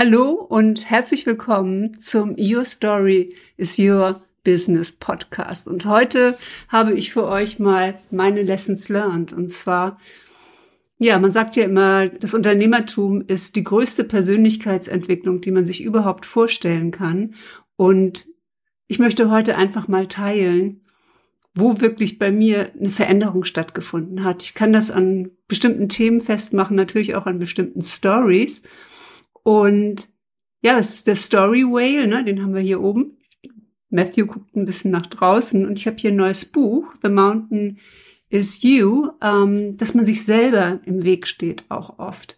Hallo und herzlich willkommen zum Your Story is Your Business Podcast. Und heute habe ich für euch mal meine Lessons learned. Und zwar, ja, man sagt ja immer, das Unternehmertum ist die größte Persönlichkeitsentwicklung, die man sich überhaupt vorstellen kann. Und ich möchte heute einfach mal teilen, wo wirklich bei mir eine Veränderung stattgefunden hat. Ich kann das an bestimmten Themen festmachen, natürlich auch an bestimmten Stories. Und ja, es ist der Story Whale, ne, den haben wir hier oben. Matthew guckt ein bisschen nach draußen und ich habe hier ein neues Buch, The Mountain is You, ähm, dass man sich selber im Weg steht auch oft.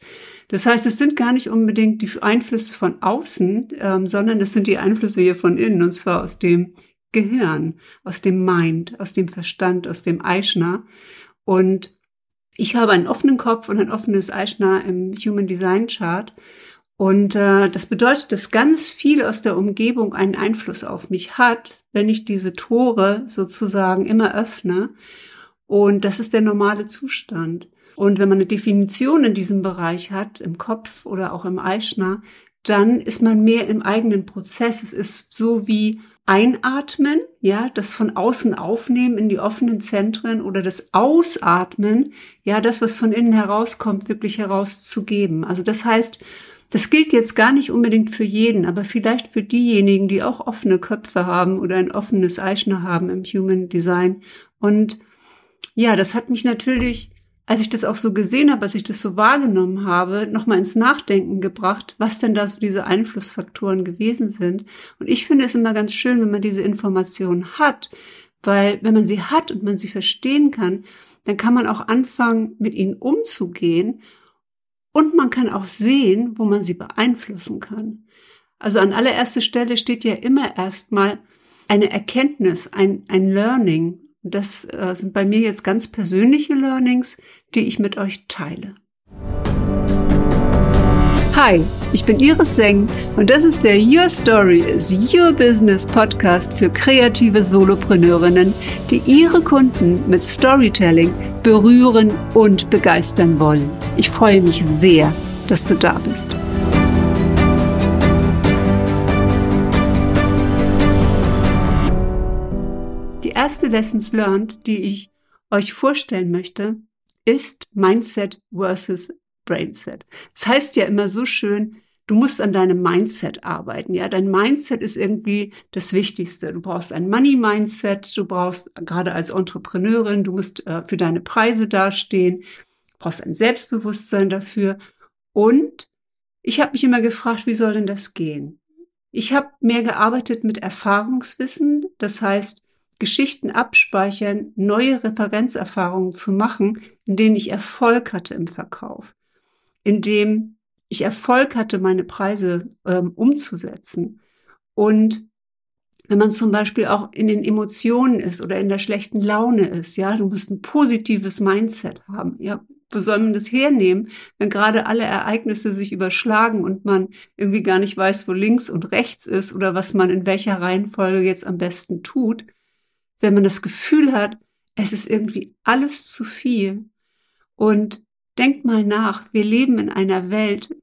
Das heißt, es sind gar nicht unbedingt die Einflüsse von außen, ähm, sondern es sind die Einflüsse hier von innen, und zwar aus dem Gehirn, aus dem Mind, aus dem Verstand, aus dem Eichner. Und ich habe einen offenen Kopf und ein offenes Eichner im Human Design Chart. Und äh, das bedeutet, dass ganz viel aus der Umgebung einen Einfluss auf mich hat, wenn ich diese Tore sozusagen immer öffne. Und das ist der normale Zustand. Und wenn man eine Definition in diesem Bereich hat, im Kopf oder auch im Eichner, dann ist man mehr im eigenen Prozess. Es ist so wie Einatmen, ja, das von außen aufnehmen in die offenen Zentren oder das Ausatmen, ja, das, was von innen herauskommt, wirklich herauszugeben. Also das heißt, das gilt jetzt gar nicht unbedingt für jeden, aber vielleicht für diejenigen, die auch offene Köpfe haben oder ein offenes Eichner haben im Human Design. Und ja, das hat mich natürlich, als ich das auch so gesehen habe, als ich das so wahrgenommen habe, nochmal ins Nachdenken gebracht, was denn da so diese Einflussfaktoren gewesen sind. Und ich finde es immer ganz schön, wenn man diese Informationen hat, weil wenn man sie hat und man sie verstehen kann, dann kann man auch anfangen, mit ihnen umzugehen und man kann auch sehen, wo man sie beeinflussen kann. Also an allererster Stelle steht ja immer erstmal eine Erkenntnis, ein, ein Learning. Und das äh, sind bei mir jetzt ganz persönliche Learnings, die ich mit euch teile. Hi, ich bin Iris Seng und das ist der Your Story is Your Business Podcast für kreative Solopreneurinnen, die ihre Kunden mit Storytelling berühren und begeistern wollen. Ich freue mich sehr, dass du da bist. Die erste Lessons learned, die ich euch vorstellen möchte, ist Mindset versus Brainset. Das heißt ja immer so schön, du musst an deinem Mindset arbeiten. Ja, dein Mindset ist irgendwie das Wichtigste. Du brauchst ein Money Mindset. Du brauchst gerade als Entrepreneurin, du musst äh, für deine Preise dastehen. Du brauchst ein Selbstbewusstsein dafür. Und ich habe mich immer gefragt, wie soll denn das gehen? Ich habe mehr gearbeitet mit Erfahrungswissen. Das heißt, Geschichten abspeichern, neue Referenzerfahrungen zu machen, in denen ich Erfolg hatte im Verkauf in dem ich Erfolg hatte, meine Preise ähm, umzusetzen. Und wenn man zum Beispiel auch in den Emotionen ist oder in der schlechten Laune ist, ja, du musst ein positives Mindset haben. Ja, wo soll man das hernehmen, wenn gerade alle Ereignisse sich überschlagen und man irgendwie gar nicht weiß, wo links und rechts ist oder was man in welcher Reihenfolge jetzt am besten tut? Wenn man das Gefühl hat, es ist irgendwie alles zu viel und Denkt mal nach, wir leben in einer Welt,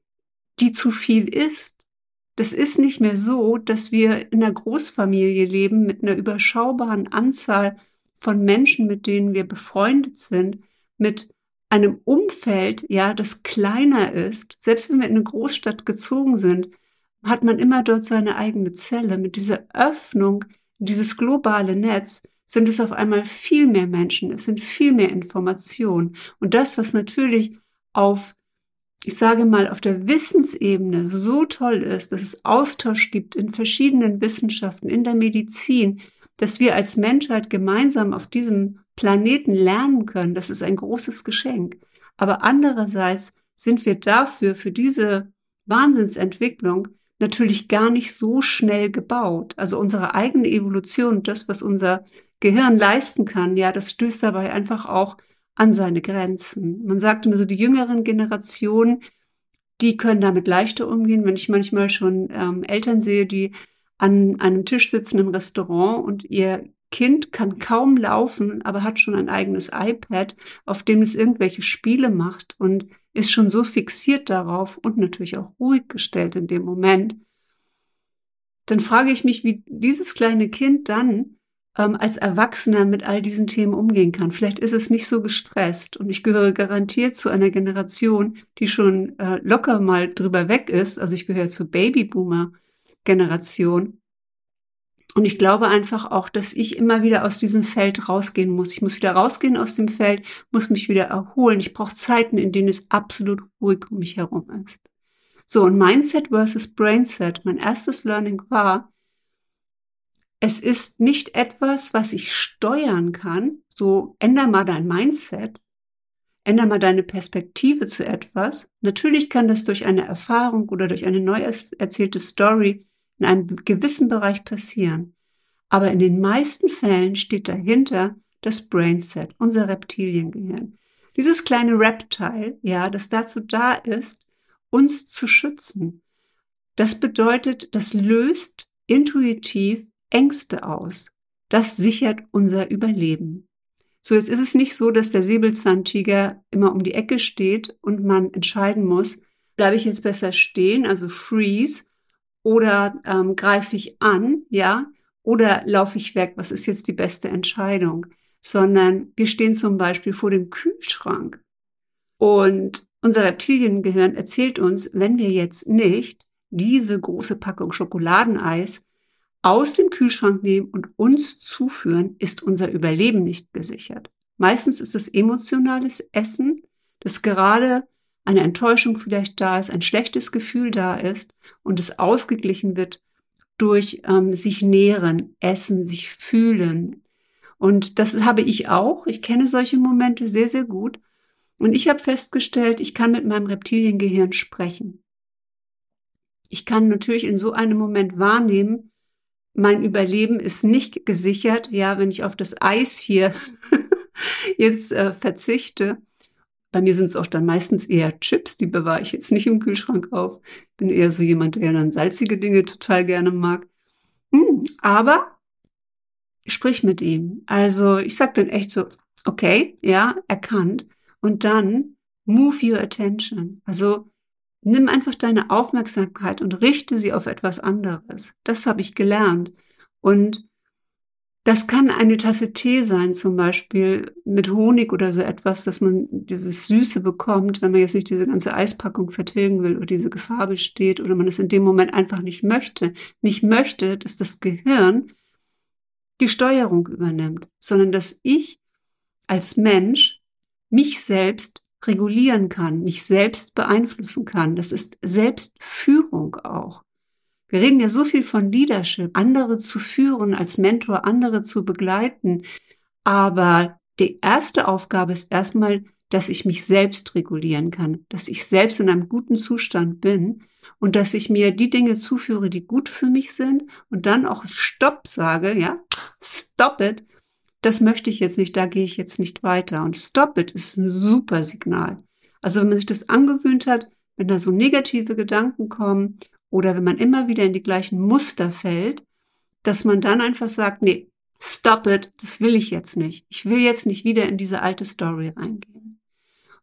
die zu viel ist. Das ist nicht mehr so, dass wir in einer Großfamilie leben mit einer überschaubaren Anzahl von Menschen, mit denen wir befreundet sind, mit einem Umfeld, ja, das kleiner ist. Selbst wenn wir in eine Großstadt gezogen sind, hat man immer dort seine eigene Zelle. Mit dieser Öffnung, dieses globale Netz, sind es auf einmal viel mehr Menschen, es sind viel mehr Informationen. Und das, was natürlich auf, ich sage mal, auf der Wissensebene so toll ist, dass es Austausch gibt in verschiedenen Wissenschaften, in der Medizin, dass wir als Menschheit gemeinsam auf diesem Planeten lernen können, das ist ein großes Geschenk. Aber andererseits sind wir dafür, für diese Wahnsinnsentwicklung, natürlich gar nicht so schnell gebaut. Also unsere eigene Evolution, das, was unser Gehirn leisten kann, ja, das stößt dabei einfach auch an seine Grenzen. Man sagt immer so, die jüngeren Generationen, die können damit leichter umgehen. Wenn ich manchmal schon ähm, Eltern sehe, die an einem Tisch sitzen im Restaurant und ihr Kind kann kaum laufen, aber hat schon ein eigenes iPad, auf dem es irgendwelche Spiele macht und ist schon so fixiert darauf und natürlich auch ruhig gestellt in dem Moment, dann frage ich mich, wie dieses kleine Kind dann ähm, als Erwachsener mit all diesen Themen umgehen kann. Vielleicht ist es nicht so gestresst und ich gehöre garantiert zu einer Generation, die schon äh, locker mal drüber weg ist. Also ich gehöre zur Babyboomer-Generation. Und ich glaube einfach auch, dass ich immer wieder aus diesem Feld rausgehen muss. Ich muss wieder rausgehen aus dem Feld, muss mich wieder erholen. Ich brauche Zeiten, in denen es absolut ruhig um mich herum ist. So, und Mindset versus Brainset. Mein erstes Learning war, es ist nicht etwas, was ich steuern kann. So, änder mal dein Mindset. Änder mal deine Perspektive zu etwas. Natürlich kann das durch eine Erfahrung oder durch eine neu erzählte Story in einem gewissen Bereich passieren. Aber in den meisten Fällen steht dahinter das Brainset, unser Reptiliengehirn. Dieses kleine Reptile, ja, das dazu da ist, uns zu schützen. Das bedeutet, das löst intuitiv Ängste aus. Das sichert unser Überleben. So, jetzt ist es nicht so, dass der Säbelzahntiger immer um die Ecke steht und man entscheiden muss, bleibe ich jetzt besser stehen, also freeze, oder ähm, greife ich an, ja, oder laufe ich weg, was ist jetzt die beste Entscheidung, sondern wir stehen zum Beispiel vor dem Kühlschrank und unser Reptiliengehirn erzählt uns, wenn wir jetzt nicht diese große Packung Schokoladeneis aus dem Kühlschrank nehmen und uns zuführen, ist unser Überleben nicht gesichert. Meistens ist es emotionales Essen, das gerade eine Enttäuschung vielleicht da ist, ein schlechtes Gefühl da ist und es ausgeglichen wird durch ähm, sich nähren, essen, sich fühlen. Und das habe ich auch. Ich kenne solche Momente sehr, sehr gut. Und ich habe festgestellt, ich kann mit meinem Reptiliengehirn sprechen. Ich kann natürlich in so einem Moment wahrnehmen, mein Überleben ist nicht gesichert, ja, wenn ich auf das Eis hier jetzt äh, verzichte. Bei mir sind es auch dann meistens eher Chips, die bewahre ich jetzt nicht im Kühlschrank auf. Bin eher so jemand, der dann salzige Dinge total gerne mag. Hm, aber sprich mit ihm. Also ich sag dann echt so, okay, ja, erkannt. Und dann move your attention. Also nimm einfach deine Aufmerksamkeit und richte sie auf etwas anderes. Das habe ich gelernt. Und das kann eine Tasse Tee sein, zum Beispiel mit Honig oder so etwas, dass man dieses Süße bekommt, wenn man jetzt nicht diese ganze Eispackung vertilgen will oder diese Gefahr besteht oder man es in dem Moment einfach nicht möchte. Nicht möchte, dass das Gehirn die Steuerung übernimmt, sondern dass ich als Mensch mich selbst regulieren kann, mich selbst beeinflussen kann. Das ist Selbstführung auch. Wir reden ja so viel von Leadership, andere zu führen, als Mentor andere zu begleiten. Aber die erste Aufgabe ist erstmal, dass ich mich selbst regulieren kann, dass ich selbst in einem guten Zustand bin und dass ich mir die Dinge zuführe, die gut für mich sind und dann auch Stopp sage, ja, stop it das möchte ich jetzt nicht, da gehe ich jetzt nicht weiter. Und Stop It ist ein super Signal. Also wenn man sich das angewöhnt hat, wenn da so negative Gedanken kommen oder wenn man immer wieder in die gleichen Muster fällt, dass man dann einfach sagt, nee, stop it, das will ich jetzt nicht. Ich will jetzt nicht wieder in diese alte Story reingehen.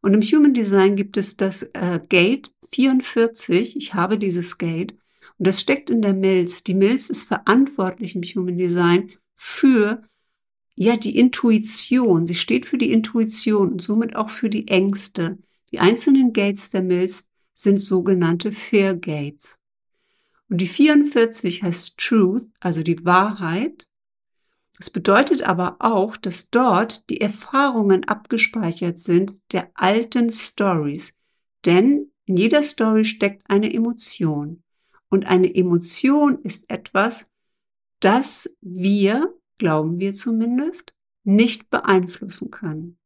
Und im Human Design gibt es das äh, Gate 44. Ich habe dieses Gate. Und das steckt in der Milz. Die Milz ist verantwortlich im Human Design für ja, die Intuition. Sie steht für die Intuition und somit auch für die Ängste. Die einzelnen Gates der Milz sind sogenannte Fear Gates. Und die 44 heißt Truth, also die Wahrheit. Das bedeutet aber auch, dass dort die Erfahrungen abgespeichert sind der alten Stories. Denn in jeder Story steckt eine Emotion. Und eine Emotion ist etwas, das wir glauben wir zumindest, nicht beeinflussen können.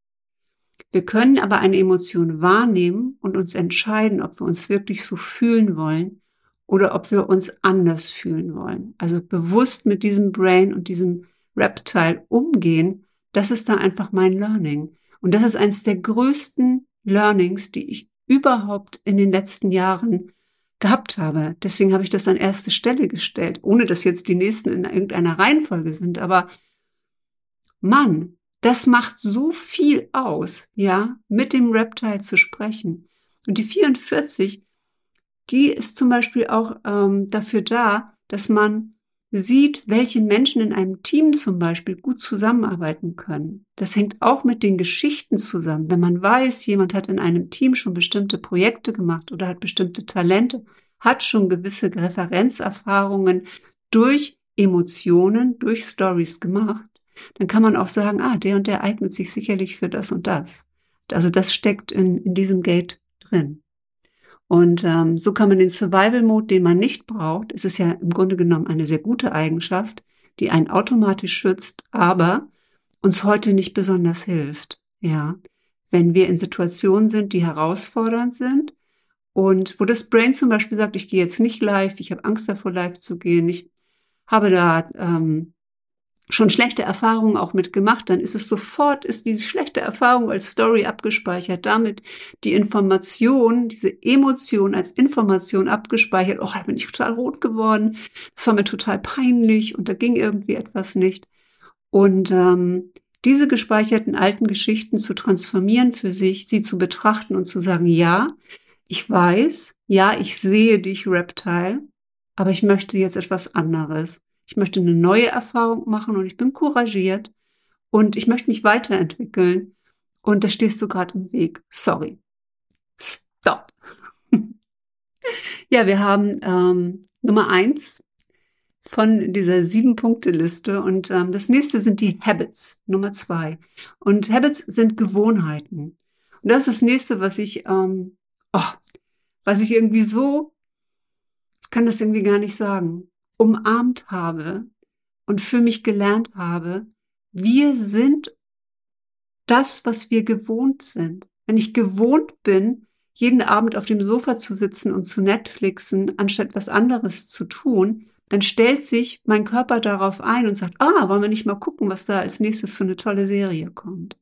Wir können aber eine Emotion wahrnehmen und uns entscheiden, ob wir uns wirklich so fühlen wollen oder ob wir uns anders fühlen wollen. Also bewusst mit diesem Brain und diesem Reptile umgehen, das ist da einfach mein Learning. Und das ist eines der größten Learnings, die ich überhaupt in den letzten Jahren gehabt habe. Deswegen habe ich das an erste Stelle gestellt, ohne dass jetzt die nächsten in irgendeiner Reihenfolge sind. Aber Mann, das macht so viel aus, ja, mit dem Reptile zu sprechen. Und die 44, die ist zum Beispiel auch ähm, dafür da, dass man sieht, welche Menschen in einem Team zum Beispiel gut zusammenarbeiten können. Das hängt auch mit den Geschichten zusammen. Wenn man weiß, jemand hat in einem Team schon bestimmte Projekte gemacht oder hat bestimmte Talente, hat schon gewisse Referenzerfahrungen durch Emotionen, durch Stories gemacht, dann kann man auch sagen, ah, der und der eignet sich sicherlich für das und das. Also das steckt in, in diesem Gate drin. Und ähm, so kann man den Survival-Mode, den man nicht braucht, es ist ja im Grunde genommen eine sehr gute Eigenschaft, die einen automatisch schützt, aber uns heute nicht besonders hilft. Ja, wenn wir in Situationen sind, die herausfordernd sind und wo das Brain zum Beispiel sagt, ich gehe jetzt nicht live, ich habe Angst davor, live zu gehen, ich habe da ähm, schon schlechte Erfahrungen auch mitgemacht, dann ist es sofort, ist diese schlechte Erfahrung als Story abgespeichert, damit die Information, diese Emotion als Information abgespeichert, oh, da bin ich total rot geworden, das war mir total peinlich und da ging irgendwie etwas nicht. Und ähm, diese gespeicherten alten Geschichten zu transformieren für sich, sie zu betrachten und zu sagen, ja, ich weiß, ja, ich sehe dich, Reptile, aber ich möchte jetzt etwas anderes. Ich möchte eine neue Erfahrung machen und ich bin couragiert und ich möchte mich weiterentwickeln. Und da stehst du gerade im Weg. Sorry. Stop. ja, wir haben ähm, Nummer eins von dieser sieben Punkte Liste und ähm, das nächste sind die Habits Nummer zwei und Habits sind Gewohnheiten und das ist das nächste, was ich ähm, oh, was ich irgendwie so ich kann das irgendwie gar nicht sagen umarmt habe und für mich gelernt habe, wir sind das, was wir gewohnt sind. Wenn ich gewohnt bin, jeden Abend auf dem Sofa zu sitzen und zu Netflixen, anstatt was anderes zu tun, dann stellt sich mein Körper darauf ein und sagt, ah, wollen wir nicht mal gucken, was da als nächstes für eine tolle Serie kommt.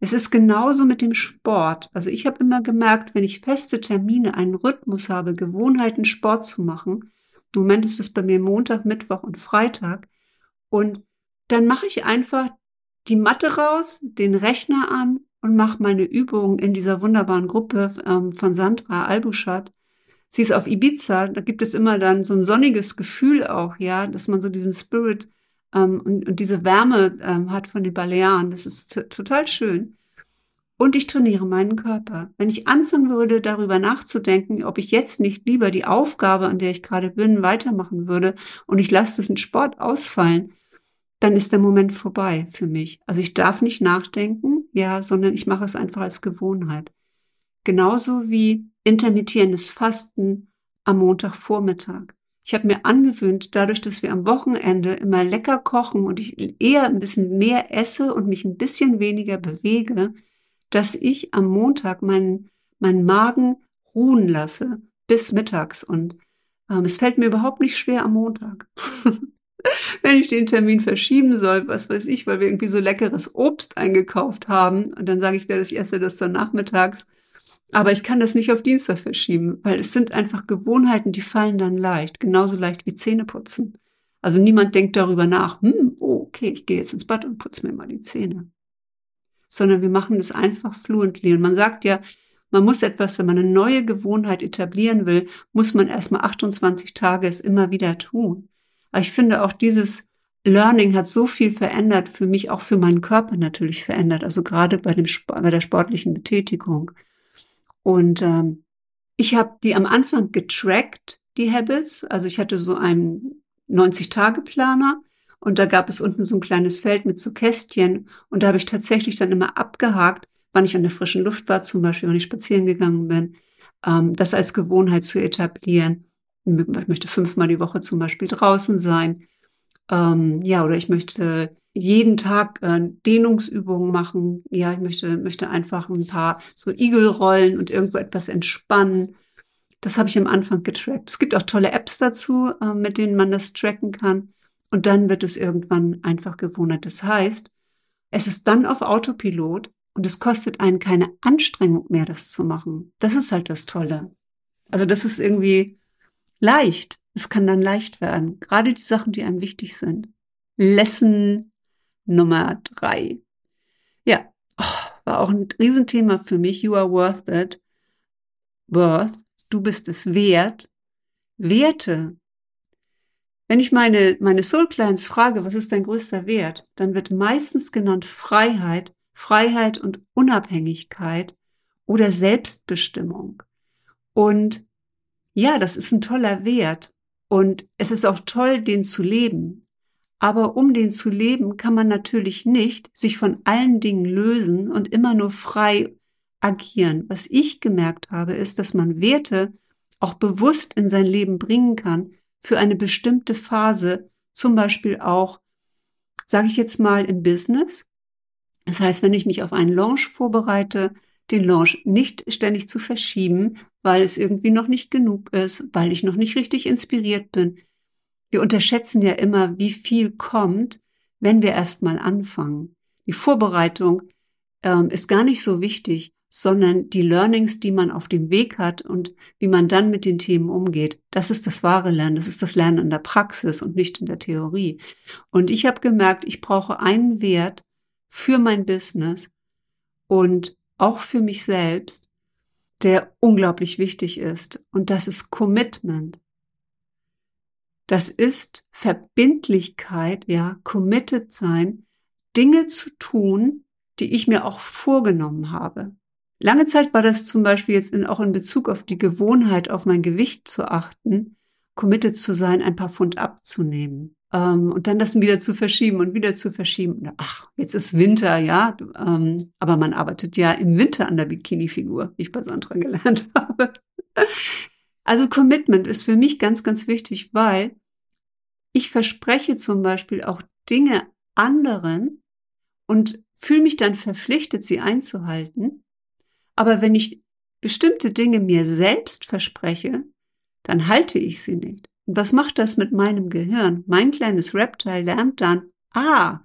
Es ist genauso mit dem Sport. Also ich habe immer gemerkt, wenn ich feste Termine, einen Rhythmus habe, Gewohnheiten, Sport zu machen, im Moment ist es bei mir Montag, Mittwoch und Freitag. Und dann mache ich einfach die Matte raus, den Rechner an und mache meine Übungen in dieser wunderbaren Gruppe ähm, von Sandra Albuschat. Sie ist auf Ibiza, da gibt es immer dann so ein sonniges Gefühl auch, ja, dass man so diesen Spirit ähm, und, und diese Wärme ähm, hat von den Balearen. Das ist total schön und ich trainiere meinen Körper. Wenn ich anfangen würde, darüber nachzudenken, ob ich jetzt nicht lieber die Aufgabe, an der ich gerade bin, weitermachen würde und ich lasse diesen Sport ausfallen, dann ist der Moment vorbei für mich. Also ich darf nicht nachdenken, ja, sondern ich mache es einfach als Gewohnheit. Genauso wie intermittierendes Fasten am Montagvormittag. Ich habe mir angewöhnt, dadurch, dass wir am Wochenende immer lecker kochen und ich eher ein bisschen mehr esse und mich ein bisschen weniger bewege, dass ich am Montag meinen, meinen Magen ruhen lasse bis mittags. Und ähm, es fällt mir überhaupt nicht schwer am Montag. Wenn ich den Termin verschieben soll, was weiß ich, weil wir irgendwie so leckeres Obst eingekauft haben, und dann sage ich dir, ich esse das dann nachmittags. Aber ich kann das nicht auf Dienstag verschieben, weil es sind einfach Gewohnheiten, die fallen dann leicht, genauso leicht wie Zähne putzen. Also niemand denkt darüber nach, hm, oh, okay, ich gehe jetzt ins Bad und putze mir mal die Zähne sondern wir machen es einfach fluently. Und man sagt ja, man muss etwas, wenn man eine neue Gewohnheit etablieren will, muss man erstmal 28 Tage es immer wieder tun. Aber ich finde auch dieses Learning hat so viel verändert, für mich auch für meinen Körper natürlich verändert, also gerade bei, dem, bei der sportlichen Betätigung. Und ähm, ich habe die am Anfang getrackt, die Habits. Also ich hatte so einen 90-Tage-Planer und da gab es unten so ein kleines Feld mit so Kästchen. Und da habe ich tatsächlich dann immer abgehakt, wann ich an der frischen Luft war, zum Beispiel, wenn ich spazieren gegangen bin, ähm, das als Gewohnheit zu etablieren. Ich möchte fünfmal die Woche zum Beispiel draußen sein. Ähm, ja, oder ich möchte jeden Tag äh, Dehnungsübungen machen. Ja, ich möchte, möchte einfach ein paar so Igelrollen und irgendwo etwas entspannen. Das habe ich am Anfang getrackt. Es gibt auch tolle Apps dazu, äh, mit denen man das tracken kann. Und dann wird es irgendwann einfach gewohnt. Das heißt, es ist dann auf Autopilot und es kostet einen keine Anstrengung mehr, das zu machen. Das ist halt das Tolle. Also das ist irgendwie leicht. Es kann dann leicht werden. Gerade die Sachen, die einem wichtig sind. Lesson Nummer drei. Ja, oh, war auch ein Riesenthema für mich. You are worth it. worth, du bist es wert, Werte. Wenn ich meine, meine Soul Clients frage, was ist dein größter Wert, dann wird meistens genannt Freiheit, Freiheit und Unabhängigkeit oder Selbstbestimmung. Und ja, das ist ein toller Wert. Und es ist auch toll, den zu leben. Aber um den zu leben, kann man natürlich nicht sich von allen Dingen lösen und immer nur frei agieren. Was ich gemerkt habe, ist, dass man Werte auch bewusst in sein Leben bringen kann für eine bestimmte Phase, zum Beispiel auch, sage ich jetzt mal, im Business. Das heißt, wenn ich mich auf einen Launch vorbereite, den Launch nicht ständig zu verschieben, weil es irgendwie noch nicht genug ist, weil ich noch nicht richtig inspiriert bin. Wir unterschätzen ja immer, wie viel kommt, wenn wir erst mal anfangen. Die Vorbereitung ähm, ist gar nicht so wichtig, sondern die Learnings, die man auf dem Weg hat und wie man dann mit den Themen umgeht. Das ist das wahre Lernen, das ist das Lernen in der Praxis und nicht in der Theorie. Und ich habe gemerkt, ich brauche einen Wert für mein Business und auch für mich selbst, der unglaublich wichtig ist. Und das ist Commitment. Das ist Verbindlichkeit, ja, committed sein, Dinge zu tun, die ich mir auch vorgenommen habe. Lange Zeit war das zum Beispiel jetzt in, auch in Bezug auf die Gewohnheit, auf mein Gewicht zu achten, committed zu sein, ein paar Pfund abzunehmen. Ähm, und dann das wieder zu verschieben und wieder zu verschieben. Ach, jetzt ist Winter, ja. Ähm, aber man arbeitet ja im Winter an der Bikini-Figur, wie ich bei Sandra gelernt habe. Also Commitment ist für mich ganz, ganz wichtig, weil ich verspreche zum Beispiel auch Dinge anderen und fühle mich dann verpflichtet, sie einzuhalten. Aber wenn ich bestimmte Dinge mir selbst verspreche, dann halte ich sie nicht. Und was macht das mit meinem Gehirn? Mein kleines Reptile lernt dann, ah,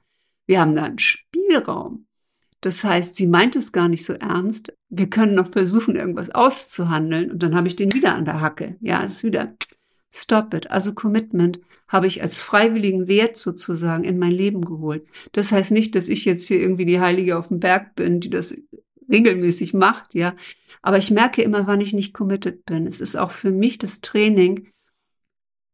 wir haben da einen Spielraum. Das heißt, sie meint es gar nicht so ernst. Wir können noch versuchen, irgendwas auszuhandeln und dann habe ich den wieder an der Hacke. Ja, es ist wieder Stop it. Also Commitment habe ich als freiwilligen Wert sozusagen in mein Leben geholt. Das heißt nicht, dass ich jetzt hier irgendwie die Heilige auf dem Berg bin, die das regelmäßig macht, ja. Aber ich merke immer, wann ich nicht committed bin. Es ist auch für mich das Training.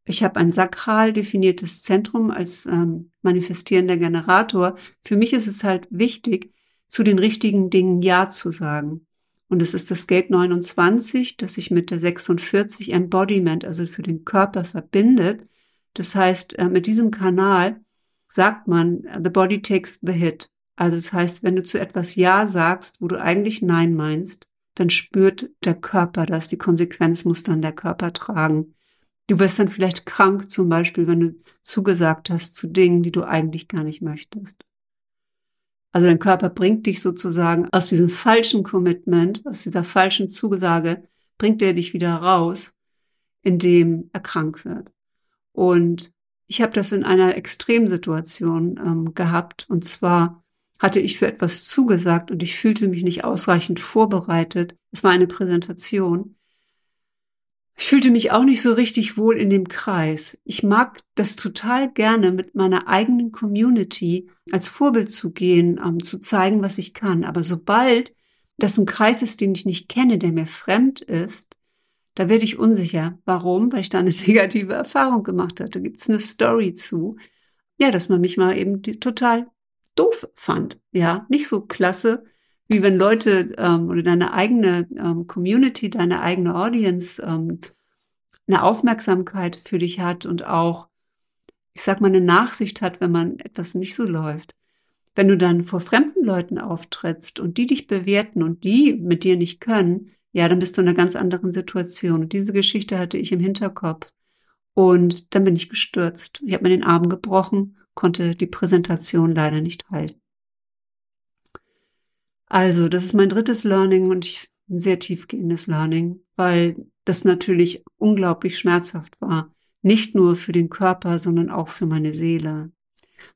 Ich habe ein sakral definiertes Zentrum als ähm, manifestierender Generator. Für mich ist es halt wichtig, zu den richtigen Dingen Ja zu sagen. Und es ist das Gate 29, das sich mit der 46 Embodiment, also für den Körper verbindet. Das heißt, äh, mit diesem Kanal sagt man, the body takes the hit. Also das heißt, wenn du zu etwas Ja sagst, wo du eigentlich Nein meinst, dann spürt der Körper das, die Konsequenz muss dann der Körper tragen. Du wirst dann vielleicht krank, zum Beispiel, wenn du zugesagt hast zu Dingen, die du eigentlich gar nicht möchtest. Also dein Körper bringt dich sozusagen aus diesem falschen Commitment, aus dieser falschen Zusage, bringt er dich wieder raus, indem er krank wird. Und ich habe das in einer Extremsituation ähm, gehabt. Und zwar hatte ich für etwas zugesagt und ich fühlte mich nicht ausreichend vorbereitet. Es war eine Präsentation. Ich fühlte mich auch nicht so richtig wohl in dem Kreis. Ich mag das total gerne, mit meiner eigenen Community als Vorbild zu gehen, um, ähm, zu zeigen, was ich kann. Aber sobald das ein Kreis ist, den ich nicht kenne, der mir fremd ist, da werde ich unsicher. Warum? Weil ich da eine negative Erfahrung gemacht hatte. Gibt es eine Story zu? Ja, dass man mich mal eben total doof fand. Ja, nicht so klasse, wie wenn Leute ähm, oder deine eigene ähm, Community, deine eigene Audience ähm, eine Aufmerksamkeit für dich hat und auch, ich sag mal, eine Nachsicht hat, wenn man etwas nicht so läuft. Wenn du dann vor fremden Leuten auftrittst und die dich bewerten und die mit dir nicht können, ja, dann bist du in einer ganz anderen Situation. Und diese Geschichte hatte ich im Hinterkopf. Und dann bin ich gestürzt. Ich habe mir den Arm gebrochen konnte die Präsentation leider nicht halten. Also, das ist mein drittes Learning und ich, ein sehr tiefgehendes Learning, weil das natürlich unglaublich schmerzhaft war. Nicht nur für den Körper, sondern auch für meine Seele.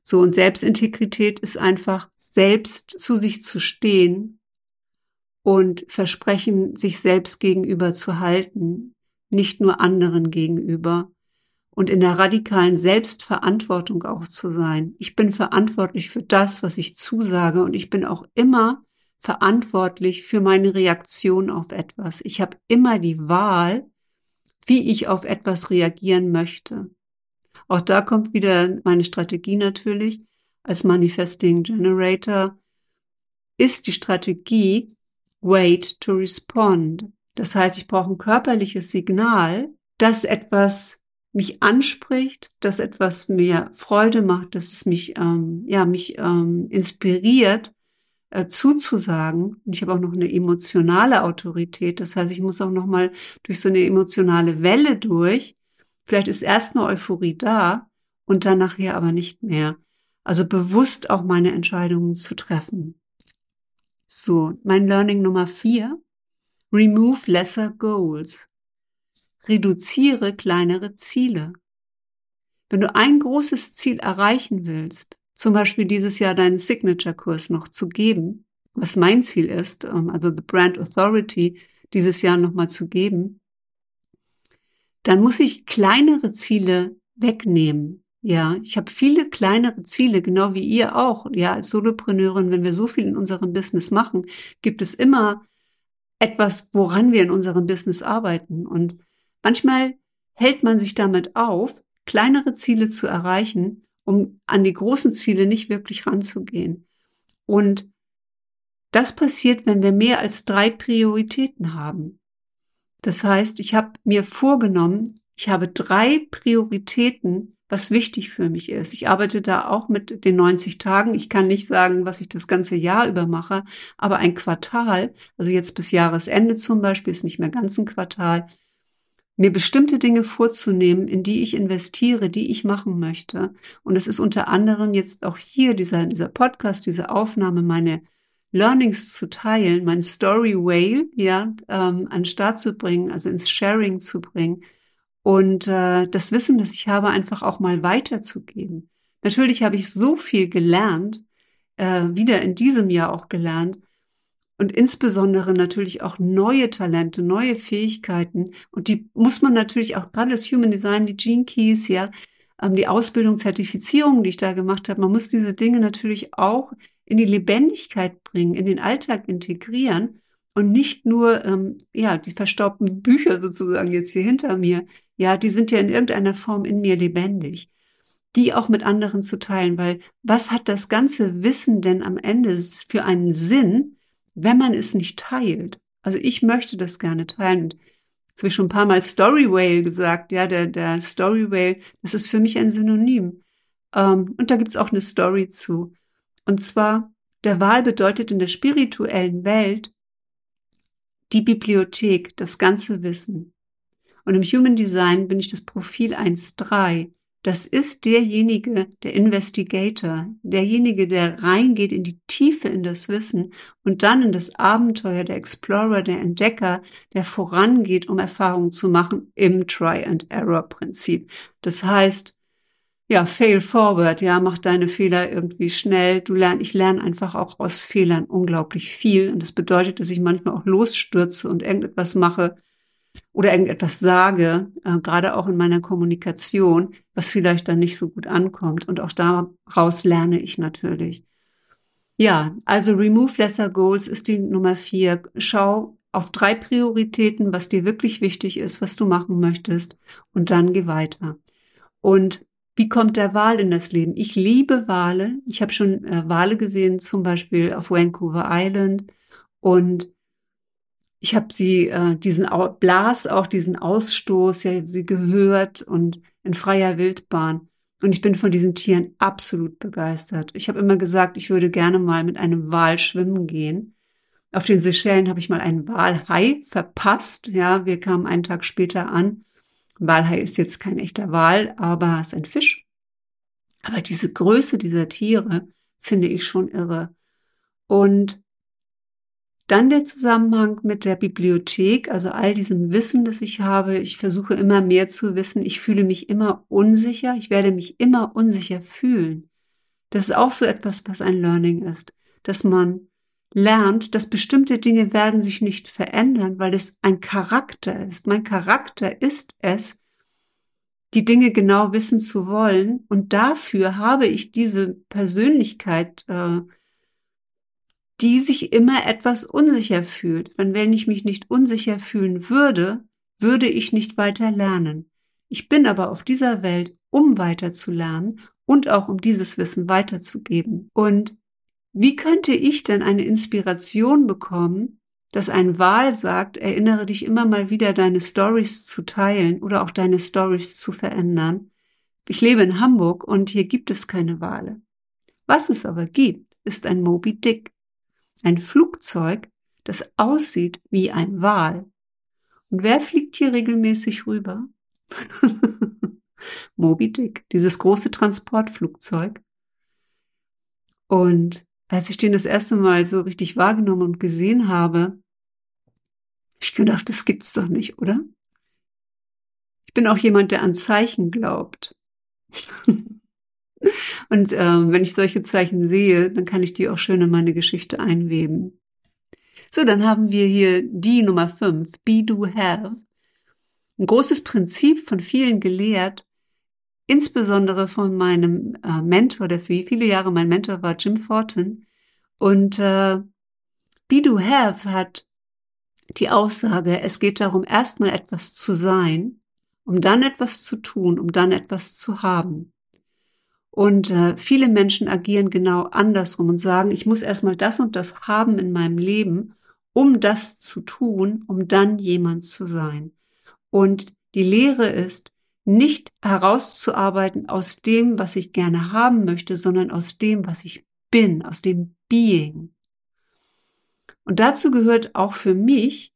So, und Selbstintegrität ist einfach selbst zu sich zu stehen und Versprechen sich selbst gegenüber zu halten, nicht nur anderen gegenüber und in der radikalen Selbstverantwortung auch zu sein. Ich bin verantwortlich für das, was ich zusage und ich bin auch immer verantwortlich für meine Reaktion auf etwas. Ich habe immer die Wahl, wie ich auf etwas reagieren möchte. Auch da kommt wieder meine Strategie natürlich. Als Manifesting Generator ist die Strategie Wait to Respond. Das heißt, ich brauche ein körperliches Signal, dass etwas mich anspricht, dass etwas mir Freude macht, dass es mich, ähm, ja, mich ähm, inspiriert, äh, zuzusagen. Und ich habe auch noch eine emotionale Autorität. Das heißt, ich muss auch noch mal durch so eine emotionale Welle durch. Vielleicht ist erst eine Euphorie da und dann nachher aber nicht mehr. Also bewusst auch meine Entscheidungen zu treffen. So, mein Learning Nummer vier. Remove lesser goals. Reduziere kleinere Ziele. Wenn du ein großes Ziel erreichen willst, zum Beispiel dieses Jahr deinen Signature-Kurs noch zu geben, was mein Ziel ist, ähm, also The Brand Authority dieses Jahr nochmal zu geben, dann muss ich kleinere Ziele wegnehmen. Ja, ich habe viele kleinere Ziele, genau wie ihr auch. Ja, als Solopreneurin, wenn wir so viel in unserem Business machen, gibt es immer etwas, woran wir in unserem Business arbeiten. Und manchmal hält man sich damit auf, kleinere Ziele zu erreichen um an die großen Ziele nicht wirklich ranzugehen. Und das passiert, wenn wir mehr als drei Prioritäten haben. Das heißt, ich habe mir vorgenommen, ich habe drei Prioritäten, was wichtig für mich ist. Ich arbeite da auch mit den 90 Tagen. Ich kann nicht sagen, was ich das ganze Jahr über mache, aber ein Quartal, also jetzt bis Jahresende zum Beispiel, ist nicht mehr ganz ein Quartal, mir bestimmte Dinge vorzunehmen, in die ich investiere, die ich machen möchte. Und es ist unter anderem jetzt auch hier dieser, dieser Podcast, diese Aufnahme, meine Learnings zu teilen, mein Story Whale, ja, ähm, an den Start zu bringen, also ins Sharing zu bringen und äh, das Wissen, das ich habe, einfach auch mal weiterzugeben. Natürlich habe ich so viel gelernt, äh, wieder in diesem Jahr auch gelernt, und insbesondere natürlich auch neue Talente, neue Fähigkeiten. Und die muss man natürlich auch gerade das Human Design, die Gene Keys, ja, ähm, die Ausbildung, Zertifizierung, die ich da gemacht habe. Man muss diese Dinge natürlich auch in die Lebendigkeit bringen, in den Alltag integrieren und nicht nur, ähm, ja, die verstaubten Bücher sozusagen jetzt hier hinter mir. Ja, die sind ja in irgendeiner Form in mir lebendig die auch mit anderen zu teilen, weil was hat das ganze Wissen denn am Ende für einen Sinn, wenn man es nicht teilt. Also ich möchte das gerne teilen. Das habe ich schon ein paar Mal Story Whale gesagt. Ja, der, der Story Whale, das ist für mich ein Synonym. Ähm, und da gibt's auch eine Story zu. Und zwar, der Wahl bedeutet in der spirituellen Welt die Bibliothek, das ganze Wissen. Und im Human Design bin ich das Profil 1.3. Das ist derjenige, der Investigator, derjenige, der reingeht in die Tiefe in das Wissen und dann in das Abenteuer, der Explorer, der Entdecker, der vorangeht, um Erfahrungen zu machen im Try-and-Error-Prinzip. Das heißt, ja, fail forward, ja, mach deine Fehler irgendwie schnell. Du lernst, ich lerne einfach auch aus Fehlern unglaublich viel. Und das bedeutet, dass ich manchmal auch losstürze und irgendetwas mache, oder irgendetwas sage, äh, gerade auch in meiner Kommunikation, was vielleicht dann nicht so gut ankommt. Und auch daraus lerne ich natürlich. Ja, also Remove Lesser Goals ist die Nummer vier. Schau auf drei Prioritäten, was dir wirklich wichtig ist, was du machen möchtest, und dann geh weiter. Und wie kommt der Wal in das Leben? Ich liebe Wale. Ich habe schon äh, Wale gesehen, zum Beispiel auf Vancouver Island. Und ich habe sie, äh, diesen Blas, auch diesen Ausstoß, ja, sie gehört und in freier Wildbahn. Und ich bin von diesen Tieren absolut begeistert. Ich habe immer gesagt, ich würde gerne mal mit einem Wal schwimmen gehen. Auf den Seychellen habe ich mal einen Walhai verpasst. Ja, wir kamen einen Tag später an. Walhai ist jetzt kein echter Wal, aber ist ein Fisch. Aber diese Größe dieser Tiere finde ich schon irre. Und dann der Zusammenhang mit der Bibliothek, also all diesem Wissen, das ich habe. Ich versuche immer mehr zu wissen. Ich fühle mich immer unsicher. Ich werde mich immer unsicher fühlen. Das ist auch so etwas, was ein Learning ist, dass man lernt, dass bestimmte Dinge werden sich nicht verändern, weil es ein Charakter ist. Mein Charakter ist es, die Dinge genau wissen zu wollen. Und dafür habe ich diese Persönlichkeit äh, die sich immer etwas unsicher fühlt. Wenn, wenn ich mich nicht unsicher fühlen würde, würde ich nicht weiter lernen. Ich bin aber auf dieser Welt, um weiter zu lernen und auch um dieses Wissen weiterzugeben. Und wie könnte ich denn eine Inspiration bekommen, dass ein Wahl sagt, erinnere dich immer mal wieder, deine Stories zu teilen oder auch deine Stories zu verändern? Ich lebe in Hamburg und hier gibt es keine Wale. Was es aber gibt, ist ein Moby Dick. Ein Flugzeug, das aussieht wie ein Wal. Und wer fliegt hier regelmäßig rüber? Moby Dick, dieses große Transportflugzeug. Und als ich den das erste Mal so richtig wahrgenommen und gesehen habe, ich gedacht, das gibt's doch nicht, oder? Ich bin auch jemand, der an Zeichen glaubt. und äh, wenn ich solche Zeichen sehe, dann kann ich die auch schön in meine Geschichte einweben. So, dann haben wir hier die Nummer 5, Be Do Have. Ein großes Prinzip von vielen gelehrt, insbesondere von meinem äh, Mentor, der für viele Jahre mein Mentor war, Jim Fortin. Und äh, Be Do Have hat die Aussage, es geht darum, erstmal etwas zu sein, um dann etwas zu tun, um dann etwas zu haben. Und äh, viele Menschen agieren genau andersrum und sagen, ich muss erstmal das und das haben in meinem Leben, um das zu tun, um dann jemand zu sein. Und die Lehre ist, nicht herauszuarbeiten aus dem, was ich gerne haben möchte, sondern aus dem, was ich bin, aus dem Being. Und dazu gehört auch für mich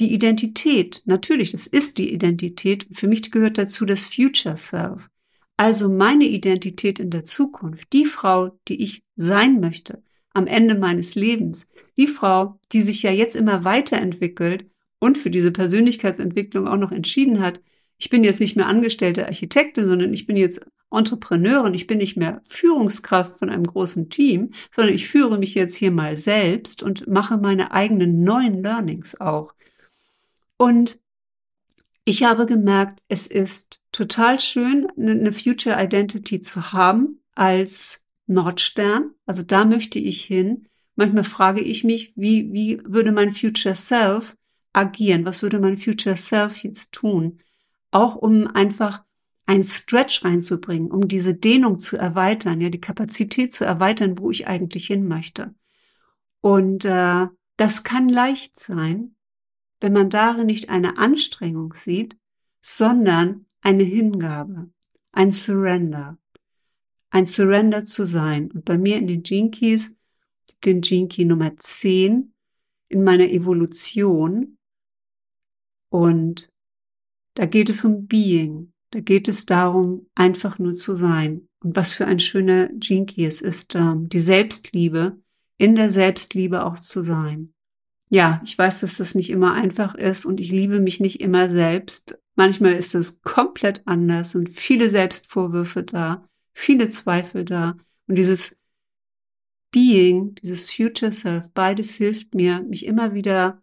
die Identität. Natürlich, das ist die Identität. Für mich gehört dazu das Future Self. Also meine Identität in der Zukunft. Die Frau, die ich sein möchte am Ende meines Lebens. Die Frau, die sich ja jetzt immer weiterentwickelt und für diese Persönlichkeitsentwicklung auch noch entschieden hat, ich bin jetzt nicht mehr angestellte Architektin, sondern ich bin jetzt Entrepreneurin, ich bin nicht mehr Führungskraft von einem großen Team, sondern ich führe mich jetzt hier mal selbst und mache meine eigenen neuen Learnings auch. Und ich habe gemerkt, es ist total schön, eine Future Identity zu haben als Nordstern. Also da möchte ich hin. Manchmal frage ich mich, wie, wie würde mein Future Self agieren? Was würde mein Future Self jetzt tun? auch um einfach ein Stretch reinzubringen, um diese Dehnung zu erweitern, ja, die Kapazität zu erweitern, wo ich eigentlich hin möchte. Und äh, das kann leicht sein, wenn man darin nicht eine Anstrengung sieht, sondern eine Hingabe, ein Surrender, ein Surrender zu sein. Und bei mir in den Gene Keys, den Gene Key Nummer 10 in meiner Evolution und da geht es um Being. Da geht es darum, einfach nur zu sein. Und was für ein schöner Jinky es ist, ähm, die Selbstliebe, in der Selbstliebe auch zu sein. Ja, ich weiß, dass das nicht immer einfach ist und ich liebe mich nicht immer selbst. Manchmal ist es komplett anders und viele Selbstvorwürfe da, viele Zweifel da. Und dieses Being, dieses Future Self, beides hilft mir, mich immer wieder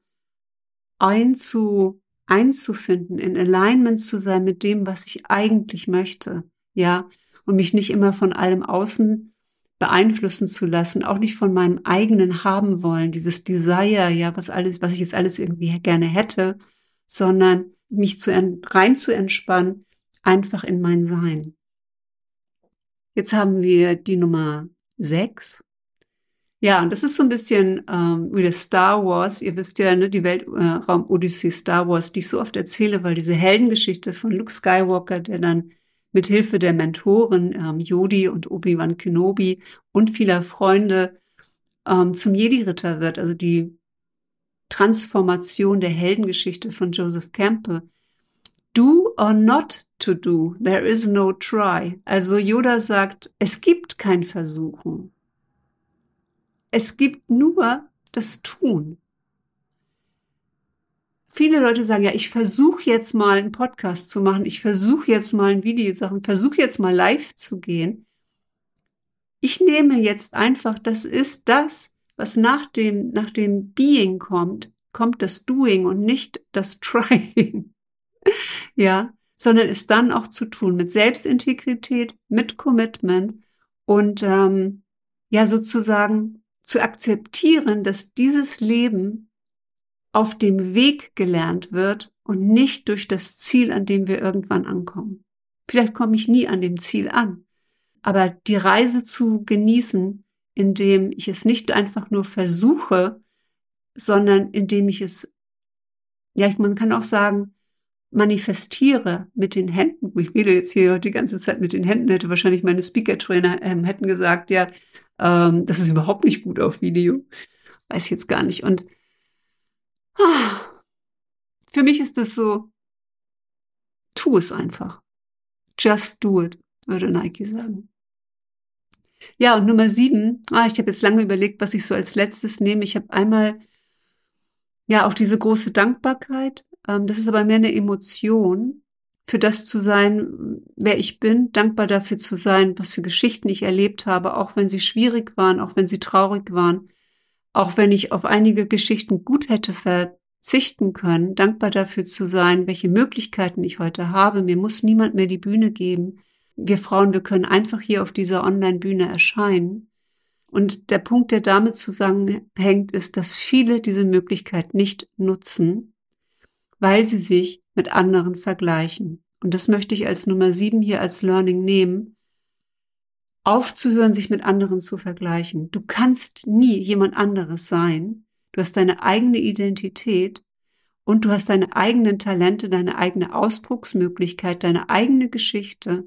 einzu einzufinden, in Alignment zu sein mit dem, was ich eigentlich möchte, ja, und mich nicht immer von allem außen beeinflussen zu lassen, auch nicht von meinem eigenen haben wollen, dieses Desire, ja, was alles, was ich jetzt alles irgendwie gerne hätte, sondern mich zu rein zu entspannen, einfach in mein Sein. Jetzt haben wir die Nummer sechs. Ja, und das ist so ein bisschen ähm, wie das Star Wars. Ihr wisst ja, ne, die Weltraum-Odyssee Star Wars, die ich so oft erzähle, weil diese Heldengeschichte von Luke Skywalker, der dann mit Hilfe der Mentoren ähm, Yodi und Obi-Wan Kenobi und vieler Freunde ähm, zum Jedi-Ritter wird. Also die Transformation der Heldengeschichte von Joseph Campbell. Do or not to do, there is no try. Also Yoda sagt, es gibt kein Versuchen. Es gibt nur das Tun. Viele Leute sagen, ja, ich versuche jetzt mal einen Podcast zu machen, ich versuche jetzt mal ein Video zu machen, versuche jetzt mal live zu gehen. Ich nehme jetzt einfach, das ist das, was nach dem, nach dem Being kommt, kommt das Doing und nicht das Trying. ja, sondern es dann auch zu tun mit Selbstintegrität, mit Commitment und ähm, ja sozusagen zu akzeptieren, dass dieses Leben auf dem Weg gelernt wird und nicht durch das Ziel, an dem wir irgendwann ankommen. Vielleicht komme ich nie an dem Ziel an, aber die Reise zu genießen, indem ich es nicht einfach nur versuche, sondern indem ich es, ja, man kann auch sagen, manifestiere mit den Händen. Ich rede jetzt hier die ganze Zeit mit den Händen, hätte wahrscheinlich meine Speaker-Trainer ähm, hätten gesagt, ja, ähm, das ist überhaupt nicht gut auf Video. Weiß ich jetzt gar nicht. Und ah, für mich ist das so, tu es einfach. Just do it, würde Nike sagen. Ja, und Nummer sieben, ah, ich habe jetzt lange überlegt, was ich so als letztes nehme. Ich habe einmal ja auch diese große Dankbarkeit. Ähm, das ist aber mehr eine Emotion, für das zu sein, wer ich bin, dankbar dafür zu sein, was für Geschichten ich erlebt habe, auch wenn sie schwierig waren, auch wenn sie traurig waren, auch wenn ich auf einige Geschichten gut hätte verzichten können, dankbar dafür zu sein, welche Möglichkeiten ich heute habe. Mir muss niemand mehr die Bühne geben. Wir Frauen, wir können einfach hier auf dieser Online-Bühne erscheinen. Und der Punkt, der damit zusammenhängt, ist, dass viele diese Möglichkeit nicht nutzen, weil sie sich mit anderen vergleichen. Und das möchte ich als Nummer sieben hier als Learning nehmen. Aufzuhören, sich mit anderen zu vergleichen. Du kannst nie jemand anderes sein. Du hast deine eigene Identität und du hast deine eigenen Talente, deine eigene Ausdrucksmöglichkeit, deine eigene Geschichte.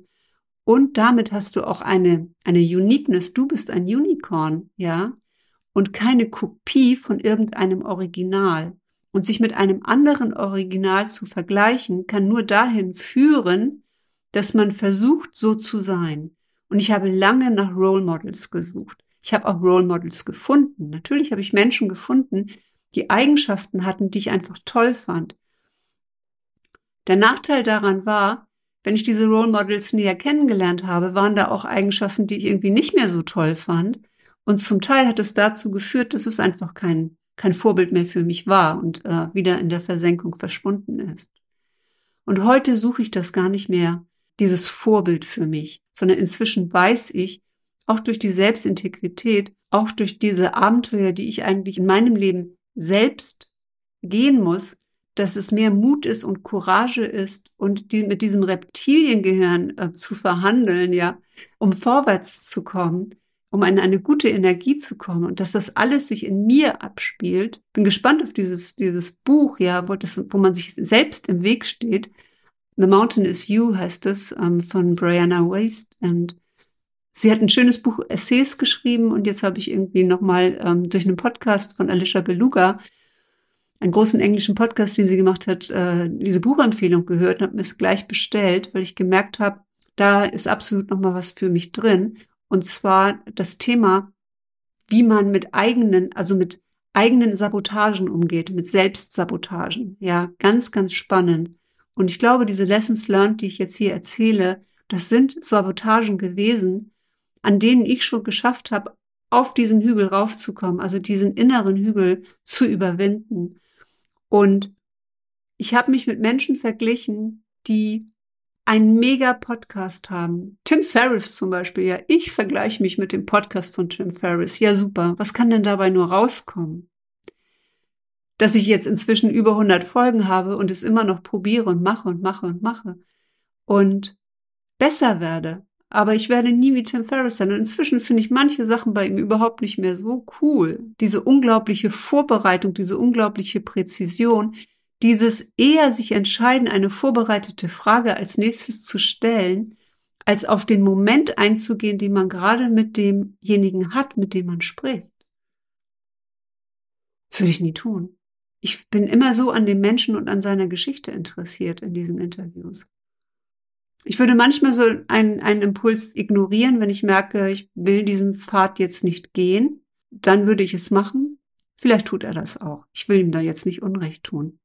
Und damit hast du auch eine, eine Uniqueness. Du bist ein Unicorn, ja? Und keine Kopie von irgendeinem Original. Und sich mit einem anderen Original zu vergleichen, kann nur dahin führen, dass man versucht, so zu sein. Und ich habe lange nach Role Models gesucht. Ich habe auch Role Models gefunden. Natürlich habe ich Menschen gefunden, die Eigenschaften hatten, die ich einfach toll fand. Der Nachteil daran war, wenn ich diese Role Models näher kennengelernt habe, waren da auch Eigenschaften, die ich irgendwie nicht mehr so toll fand. Und zum Teil hat es dazu geführt, dass es einfach kein kein Vorbild mehr für mich war und äh, wieder in der Versenkung verschwunden ist. Und heute suche ich das gar nicht mehr, dieses Vorbild für mich, sondern inzwischen weiß ich, auch durch die Selbstintegrität, auch durch diese Abenteuer, die ich eigentlich in meinem Leben selbst gehen muss, dass es mehr Mut ist und Courage ist und die, mit diesem Reptiliengehirn äh, zu verhandeln, ja, um vorwärts zu kommen, um in eine gute Energie zu kommen und dass das alles sich in mir abspielt. Bin gespannt auf dieses, dieses Buch, ja, wo, das, wo man sich selbst im Weg steht. The Mountain is You heißt es, ähm, von Brianna Waste. Und sie hat ein schönes Buch Essays geschrieben und jetzt habe ich irgendwie nochmal ähm, durch einen Podcast von Alicia Beluga, einen großen englischen Podcast, den sie gemacht hat, äh, diese Buchempfehlung gehört und habe mir es gleich bestellt, weil ich gemerkt habe, da ist absolut nochmal was für mich drin. Und zwar das Thema, wie man mit eigenen, also mit eigenen Sabotagen umgeht, mit Selbstsabotagen. Ja, ganz, ganz spannend. Und ich glaube, diese Lessons learned, die ich jetzt hier erzähle, das sind Sabotagen gewesen, an denen ich schon geschafft habe, auf diesen Hügel raufzukommen, also diesen inneren Hügel zu überwinden. Und ich habe mich mit Menschen verglichen, die einen mega Podcast haben. Tim Ferriss zum Beispiel, ja, ich vergleiche mich mit dem Podcast von Tim Ferriss. Ja, super. Was kann denn dabei nur rauskommen? Dass ich jetzt inzwischen über 100 Folgen habe und es immer noch probiere und mache und mache und mache und besser werde. Aber ich werde nie wie Tim Ferriss sein. Und inzwischen finde ich manche Sachen bei ihm überhaupt nicht mehr so cool. Diese unglaubliche Vorbereitung, diese unglaubliche Präzision, dieses eher sich entscheiden, eine vorbereitete Frage als nächstes zu stellen, als auf den Moment einzugehen, den man gerade mit demjenigen hat, mit dem man spricht. Würde ich nie tun. Ich bin immer so an dem Menschen und an seiner Geschichte interessiert in diesen Interviews. Ich würde manchmal so einen, einen Impuls ignorieren, wenn ich merke, ich will diesen Pfad jetzt nicht gehen. Dann würde ich es machen. Vielleicht tut er das auch. Ich will ihm da jetzt nicht Unrecht tun.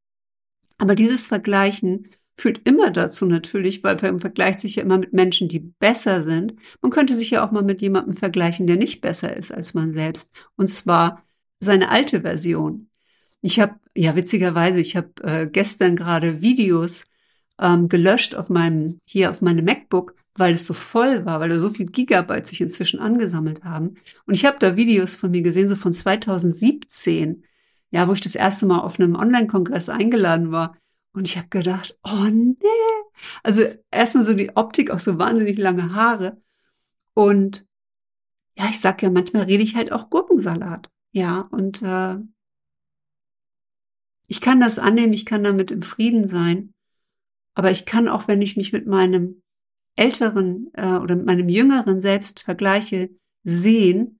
Aber dieses Vergleichen führt immer dazu natürlich, weil man vergleicht sich ja immer mit Menschen, die besser sind. Man könnte sich ja auch mal mit jemandem vergleichen, der nicht besser ist als man selbst. Und zwar seine alte Version. Ich habe, ja witzigerweise, ich habe äh, gestern gerade Videos ähm, gelöscht auf meinem, hier auf meinem MacBook, weil es so voll war, weil da so viel Gigabyte sich inzwischen angesammelt haben. Und ich habe da Videos von mir gesehen, so von 2017, ja, wo ich das erste Mal auf einem Online-Kongress eingeladen war. Und ich habe gedacht, oh nee. Also erstmal so die Optik auf so wahnsinnig lange Haare. Und ja, ich sag ja, manchmal rede ich halt auch Gurkensalat. Ja, und äh, ich kann das annehmen, ich kann damit im Frieden sein. Aber ich kann auch, wenn ich mich mit meinem älteren äh, oder mit meinem jüngeren Selbst vergleiche, sehen,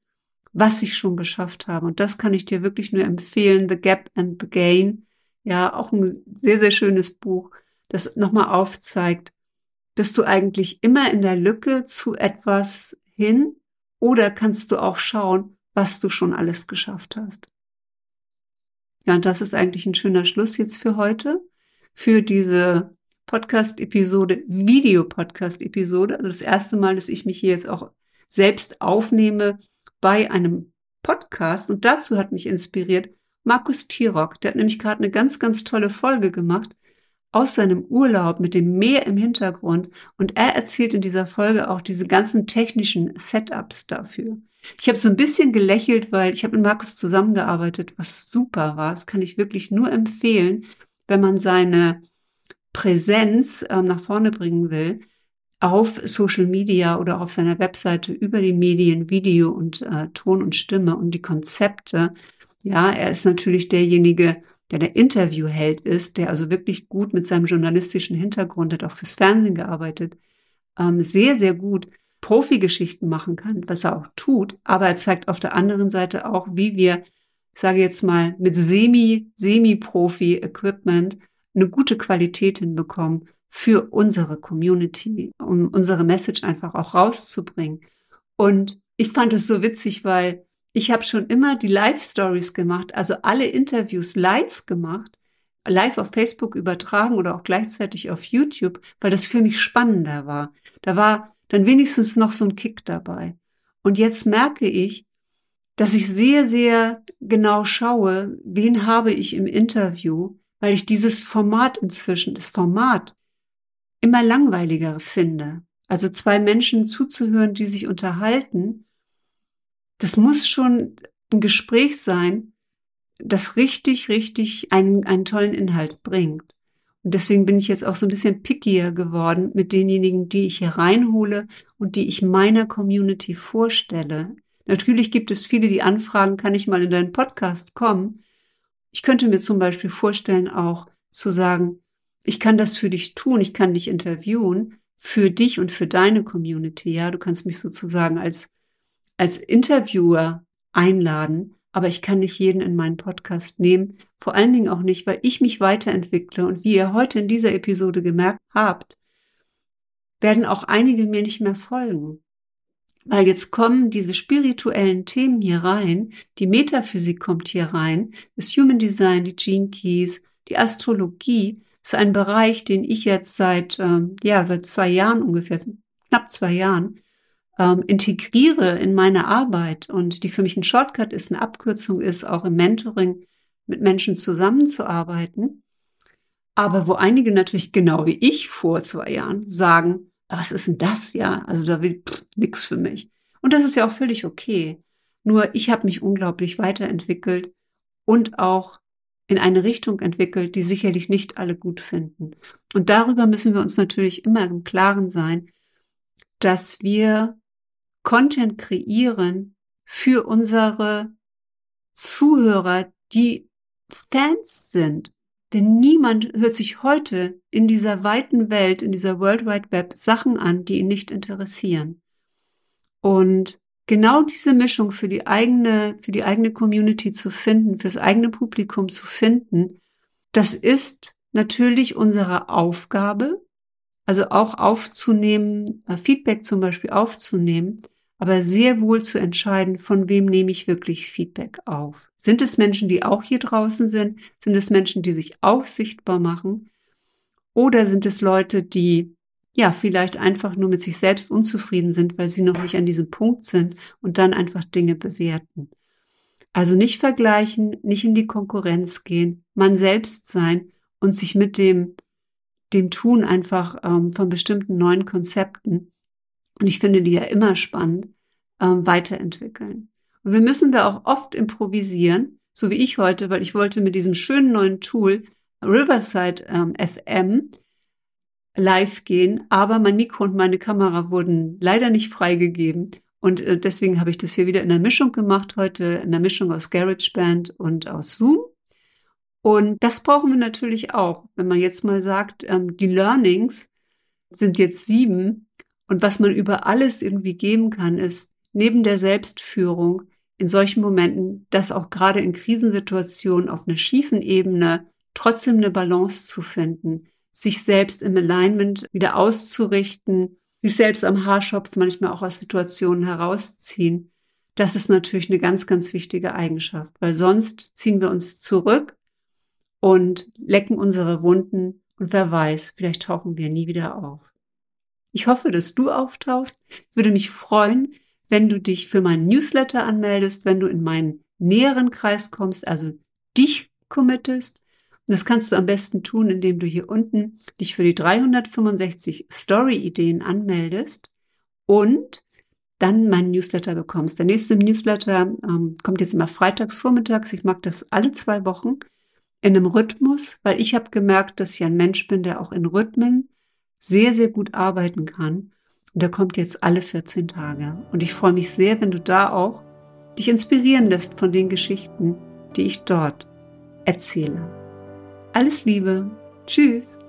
was ich schon geschafft habe. Und das kann ich dir wirklich nur empfehlen. The Gap and the Gain. Ja, auch ein sehr, sehr schönes Buch, das nochmal aufzeigt, bist du eigentlich immer in der Lücke zu etwas hin oder kannst du auch schauen, was du schon alles geschafft hast? Ja, und das ist eigentlich ein schöner Schluss jetzt für heute, für diese Podcast-Episode, Video-Podcast-Episode. Also das erste Mal, dass ich mich hier jetzt auch selbst aufnehme bei einem Podcast. Und dazu hat mich inspiriert Markus Tirock. Der hat nämlich gerade eine ganz, ganz tolle Folge gemacht aus seinem Urlaub mit dem Meer im Hintergrund. Und er erzählt in dieser Folge auch diese ganzen technischen Setups dafür. Ich habe so ein bisschen gelächelt, weil ich habe mit Markus zusammengearbeitet, was super war. Das kann ich wirklich nur empfehlen, wenn man seine Präsenz ähm, nach vorne bringen will, auf Social Media oder auf seiner Webseite über die Medien, Video und äh, Ton und Stimme und die Konzepte. Ja, er ist natürlich derjenige, der der Interviewheld ist, der also wirklich gut mit seinem journalistischen Hintergrund hat auch fürs Fernsehen gearbeitet, ähm, sehr, sehr gut Profi-Geschichten machen kann, was er auch tut. Aber er zeigt auf der anderen Seite auch, wie wir, ich sage jetzt mal, mit semi, semi-Profi-Equipment eine gute Qualität hinbekommen für unsere Community, um unsere Message einfach auch rauszubringen. Und ich fand es so witzig, weil ich habe schon immer die Live-Stories gemacht, also alle Interviews live gemacht, live auf Facebook übertragen oder auch gleichzeitig auf YouTube, weil das für mich spannender war. Da war dann wenigstens noch so ein Kick dabei. Und jetzt merke ich, dass ich sehr, sehr genau schaue, wen habe ich im Interview, weil ich dieses Format inzwischen, das Format, immer langweiliger finde. Also zwei Menschen zuzuhören, die sich unterhalten, das muss schon ein Gespräch sein, das richtig, richtig einen, einen tollen Inhalt bringt. Und deswegen bin ich jetzt auch so ein bisschen pickier geworden mit denjenigen, die ich hier reinhole und die ich meiner Community vorstelle. Natürlich gibt es viele, die anfragen, kann ich mal in deinen Podcast kommen? Ich könnte mir zum Beispiel vorstellen, auch zu sagen, ich kann das für dich tun, ich kann dich interviewen, für dich und für deine Community. Ja, du kannst mich sozusagen als, als Interviewer einladen, aber ich kann nicht jeden in meinen Podcast nehmen. Vor allen Dingen auch nicht, weil ich mich weiterentwickle. Und wie ihr heute in dieser Episode gemerkt habt, werden auch einige mir nicht mehr folgen. Weil jetzt kommen diese spirituellen Themen hier rein, die Metaphysik kommt hier rein, das Human Design, die Gene Keys, die Astrologie, ist ein Bereich, den ich jetzt seit, ähm, ja, seit zwei Jahren ungefähr, knapp zwei Jahren, ähm, integriere in meine Arbeit. Und die für mich ein Shortcut ist, eine Abkürzung ist, auch im Mentoring mit Menschen zusammenzuarbeiten. Aber wo einige natürlich genau wie ich vor zwei Jahren sagen, was ist denn das? Ja, also da will nix für mich. Und das ist ja auch völlig okay. Nur ich habe mich unglaublich weiterentwickelt und auch in eine Richtung entwickelt, die sicherlich nicht alle gut finden. Und darüber müssen wir uns natürlich immer im Klaren sein, dass wir Content kreieren für unsere Zuhörer, die Fans sind denn niemand hört sich heute in dieser weiten Welt, in dieser World Wide Web Sachen an, die ihn nicht interessieren. Und genau diese Mischung für die eigene, für die eigene Community zu finden, fürs eigene Publikum zu finden, das ist natürlich unsere Aufgabe, also auch aufzunehmen, äh, Feedback zum Beispiel aufzunehmen, aber sehr wohl zu entscheiden, von wem nehme ich wirklich Feedback auf. Sind es Menschen, die auch hier draußen sind? Sind es Menschen, die sich auch sichtbar machen? Oder sind es Leute, die ja vielleicht einfach nur mit sich selbst unzufrieden sind, weil sie noch nicht an diesem Punkt sind und dann einfach Dinge bewerten? Also nicht vergleichen, nicht in die Konkurrenz gehen, man selbst sein und sich mit dem dem Tun einfach ähm, von bestimmten neuen Konzepten, und ich finde die ja immer spannend, ähm, weiterentwickeln. Und wir müssen da auch oft improvisieren, so wie ich heute, weil ich wollte mit diesem schönen neuen Tool Riverside ähm, FM live gehen, aber mein Mikro und meine Kamera wurden leider nicht freigegeben. Und äh, deswegen habe ich das hier wieder in der Mischung gemacht heute, in der Mischung aus GarageBand und aus Zoom. Und das brauchen wir natürlich auch. Wenn man jetzt mal sagt, ähm, die Learnings sind jetzt sieben und was man über alles irgendwie geben kann, ist neben der Selbstführung in solchen Momenten, das auch gerade in Krisensituationen auf einer schiefen Ebene trotzdem eine Balance zu finden, sich selbst im Alignment wieder auszurichten, sich selbst am Haarschopf manchmal auch aus Situationen herausziehen. Das ist natürlich eine ganz, ganz wichtige Eigenschaft, weil sonst ziehen wir uns zurück und lecken unsere Wunden und wer weiß, vielleicht tauchen wir nie wieder auf. Ich hoffe, dass du auftauchst. Ich würde mich freuen, wenn du dich für meinen Newsletter anmeldest, wenn du in meinen näheren Kreis kommst, also dich committest. Und das kannst du am besten tun, indem du hier unten dich für die 365 Story-Ideen anmeldest und dann meinen Newsletter bekommst. Der nächste Newsletter ähm, kommt jetzt immer freitags vormittags. Ich mag das alle zwei Wochen in einem Rhythmus, weil ich habe gemerkt, dass ich ein Mensch bin, der auch in Rhythmen sehr, sehr gut arbeiten kann. Und der kommt jetzt alle 14 Tage. Und ich freue mich sehr, wenn du da auch dich inspirieren lässt von den Geschichten, die ich dort erzähle. Alles Liebe. Tschüss.